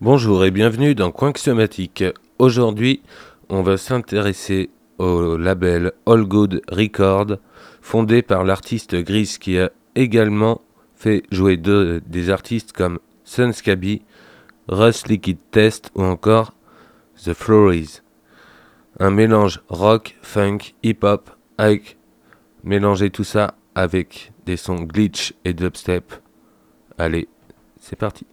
Bonjour et bienvenue dans Somatique. Aujourd'hui, on va s'intéresser au label All Good Record, fondé par l'artiste Gris qui a également fait jouer des artistes comme Sunscaby, Russ Liquid Test ou encore The Flories. Un mélange rock, funk, hip-hop avec mélanger tout ça avec des sons glitch et dubstep. Allez, c'est parti.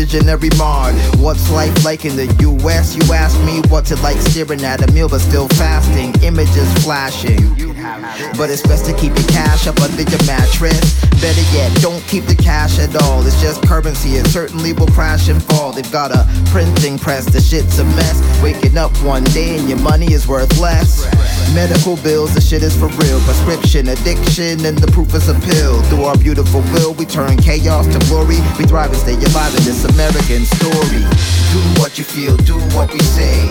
Visionary marred. What's life like in the US? You ask me, what's it like staring at a meal but still fasting? Images flashing. But it's best to keep your cash up under your mattress. Better yet, don't keep the cash at all. It's just currency, it certainly will crash and fall. They've got a printing press, the shit's a mess. Waking up one day and your money is worth less. Medical bills, the shit is for real. Prescription, addiction, and the proof is a pill. Through our beautiful will, we turn chaos to glory. We thrive and stay alive in this American story. Do what you feel, do what we say.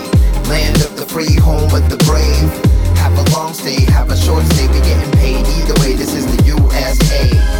Land of the free, home of the brave. Have a long stay, have a short stay, we getting paid either way. This is the USA.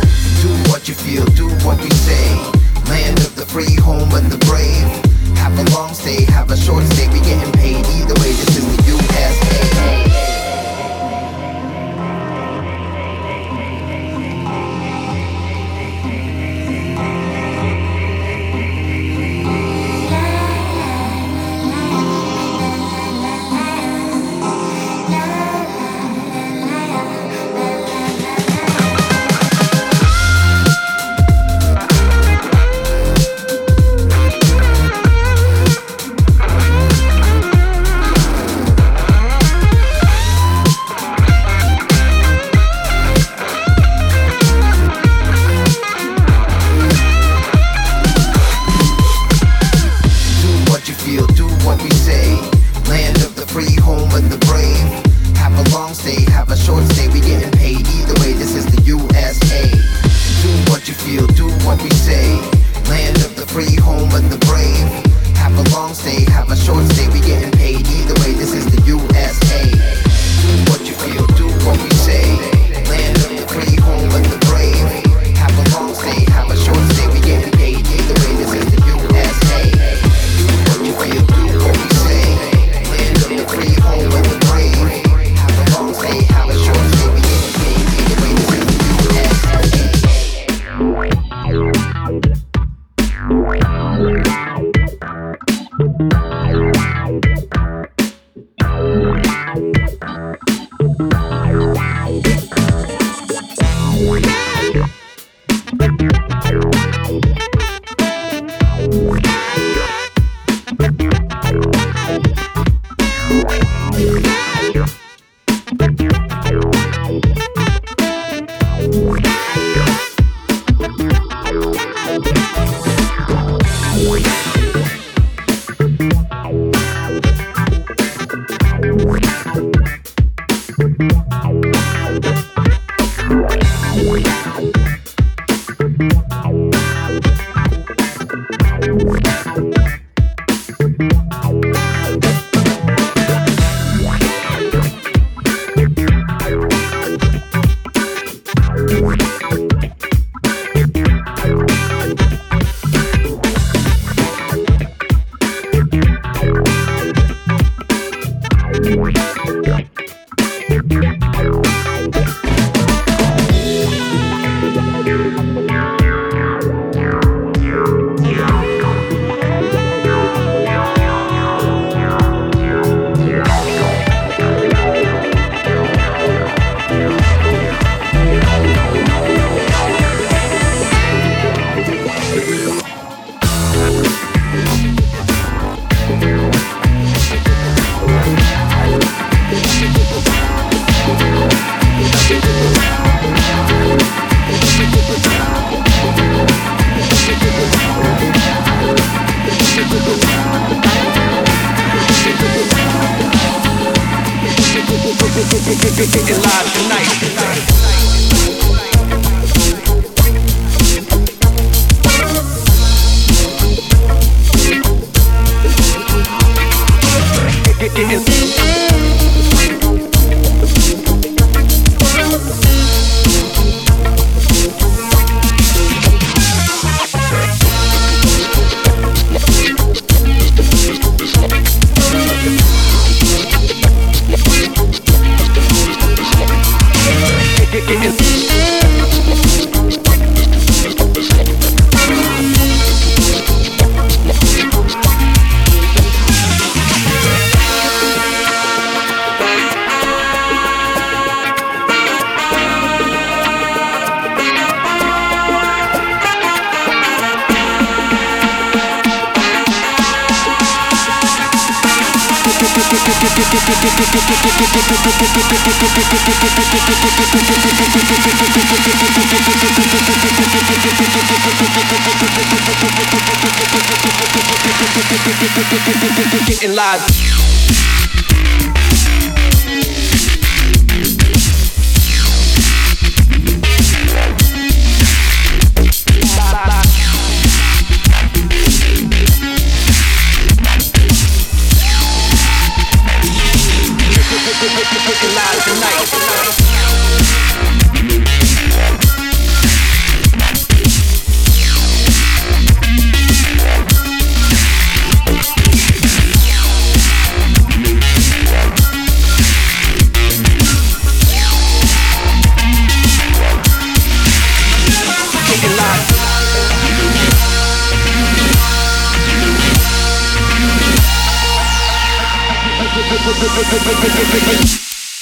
Getting live.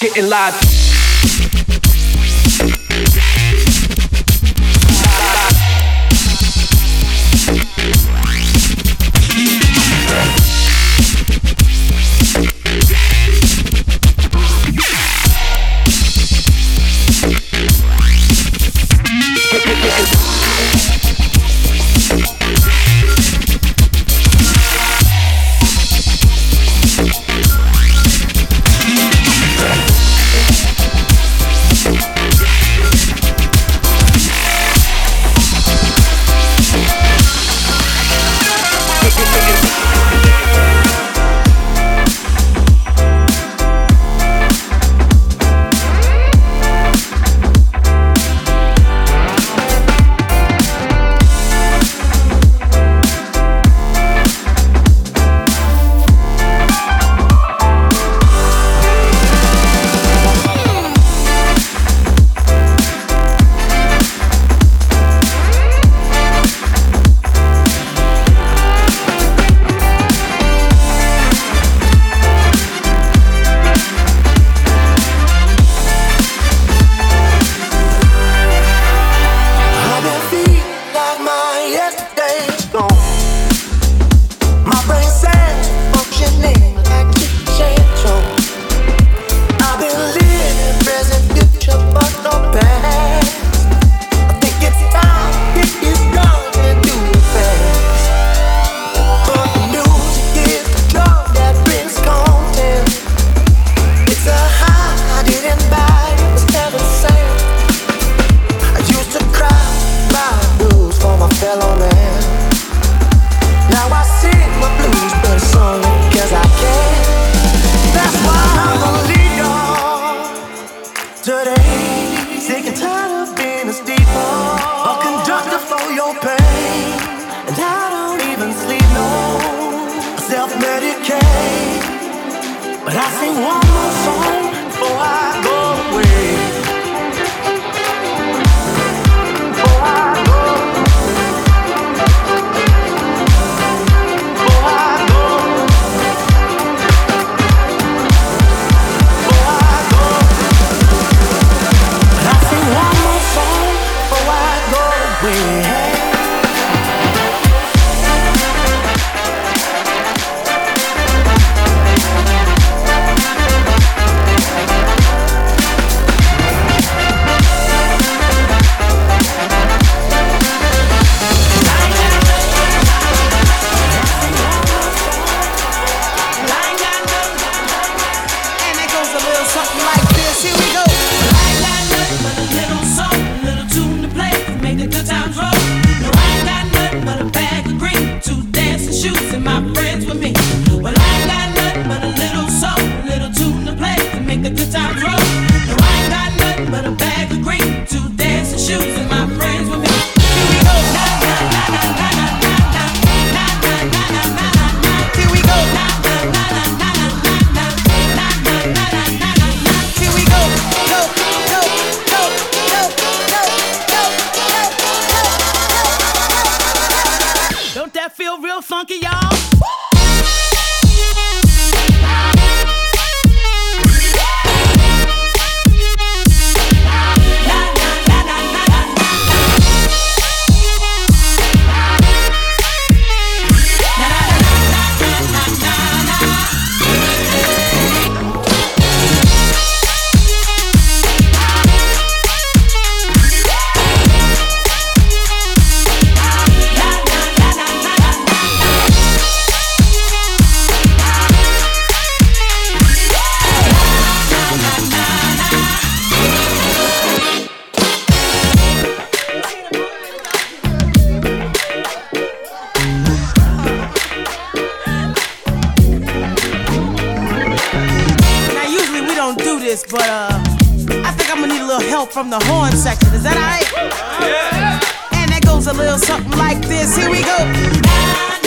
Getting live. from the horn section. Is that alright? Yeah. And that goes a little something like this. Here we go.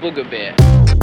Booger bear.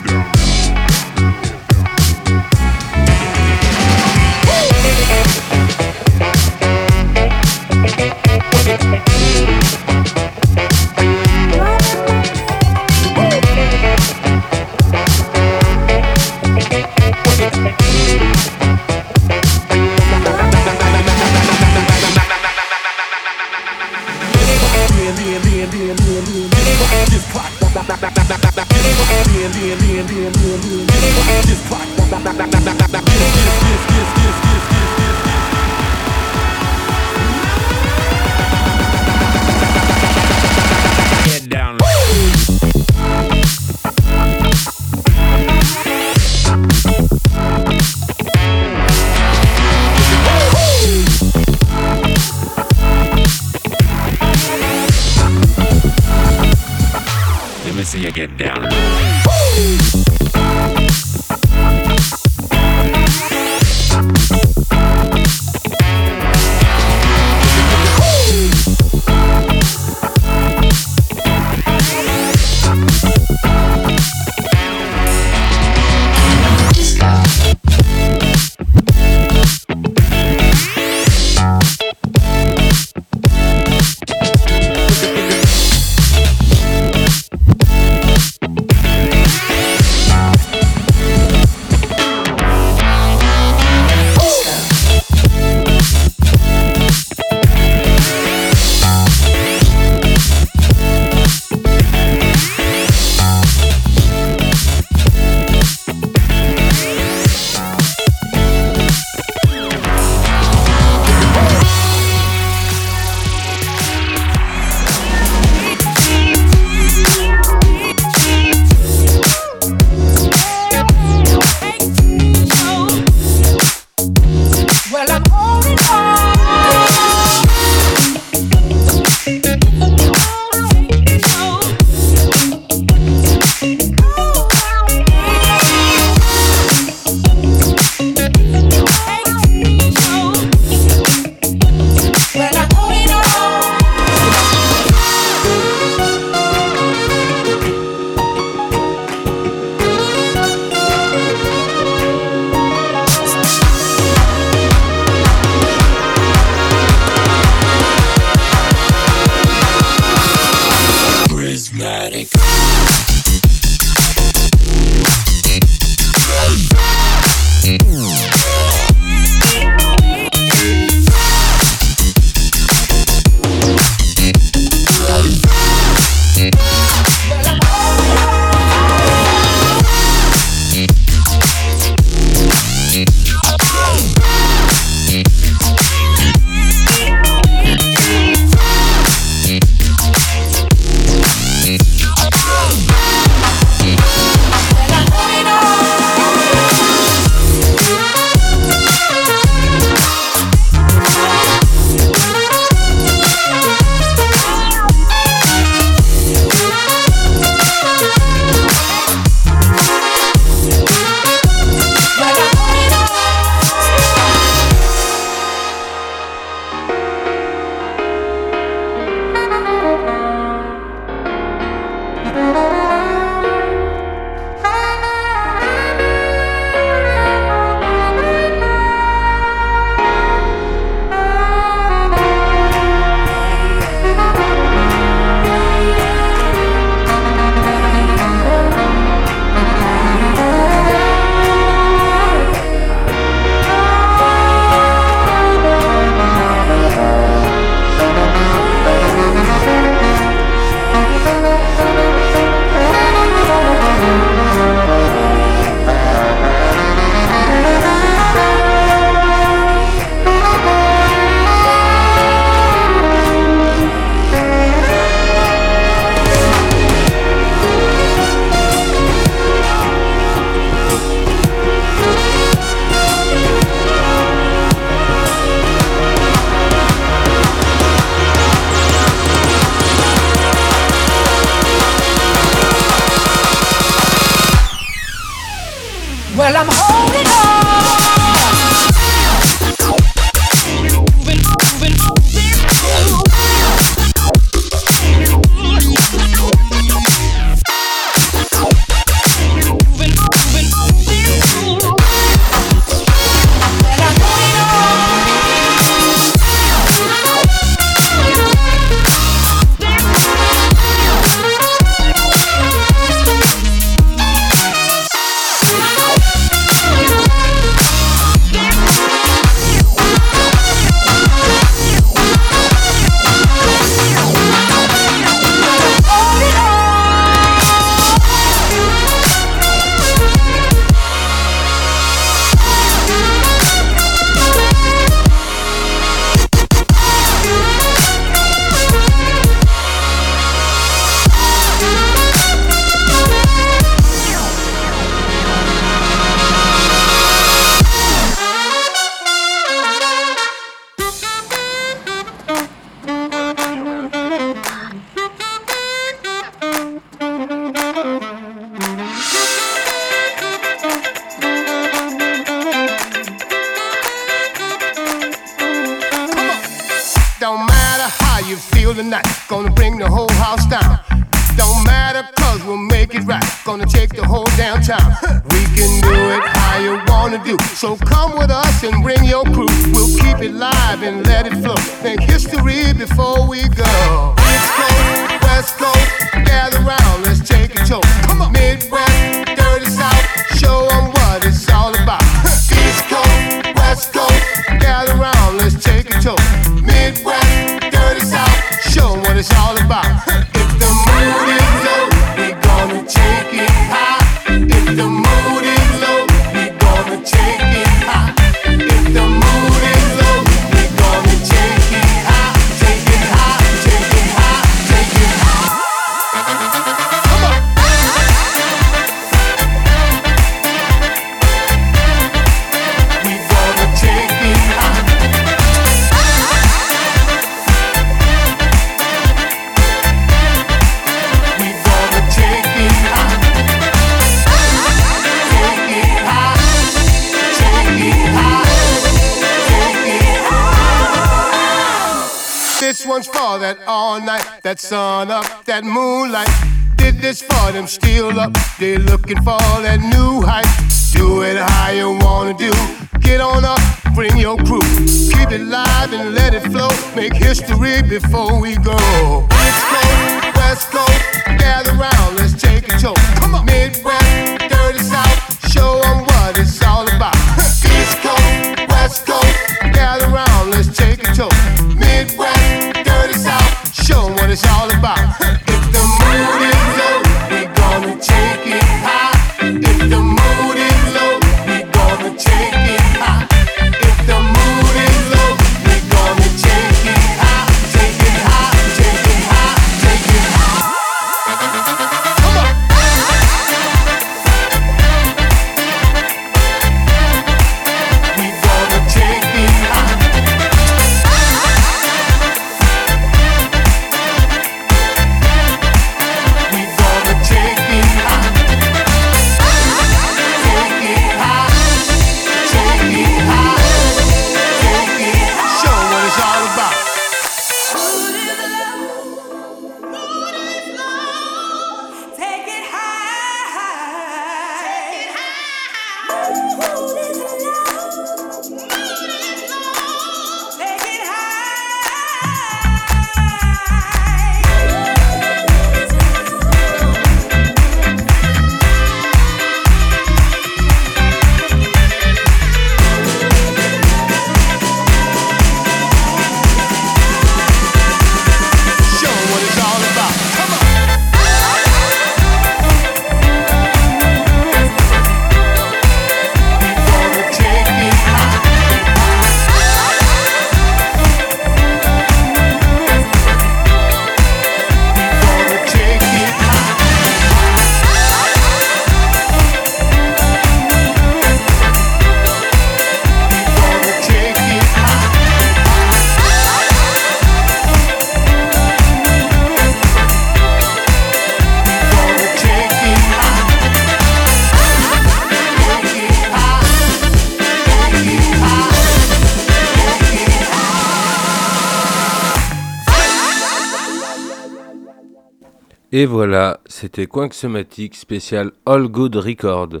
Et voilà, c'était Somatic spécial All Good Record.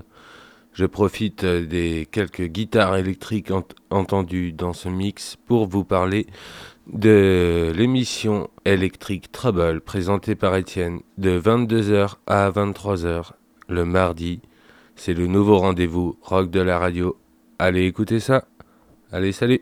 Je profite des quelques guitares électriques entendues dans ce mix pour vous parler de l'émission Electric Trouble présentée par Étienne de 22h à 23h le mardi. C'est le nouveau rendez-vous rock de la radio. Allez écouter ça. Allez, salut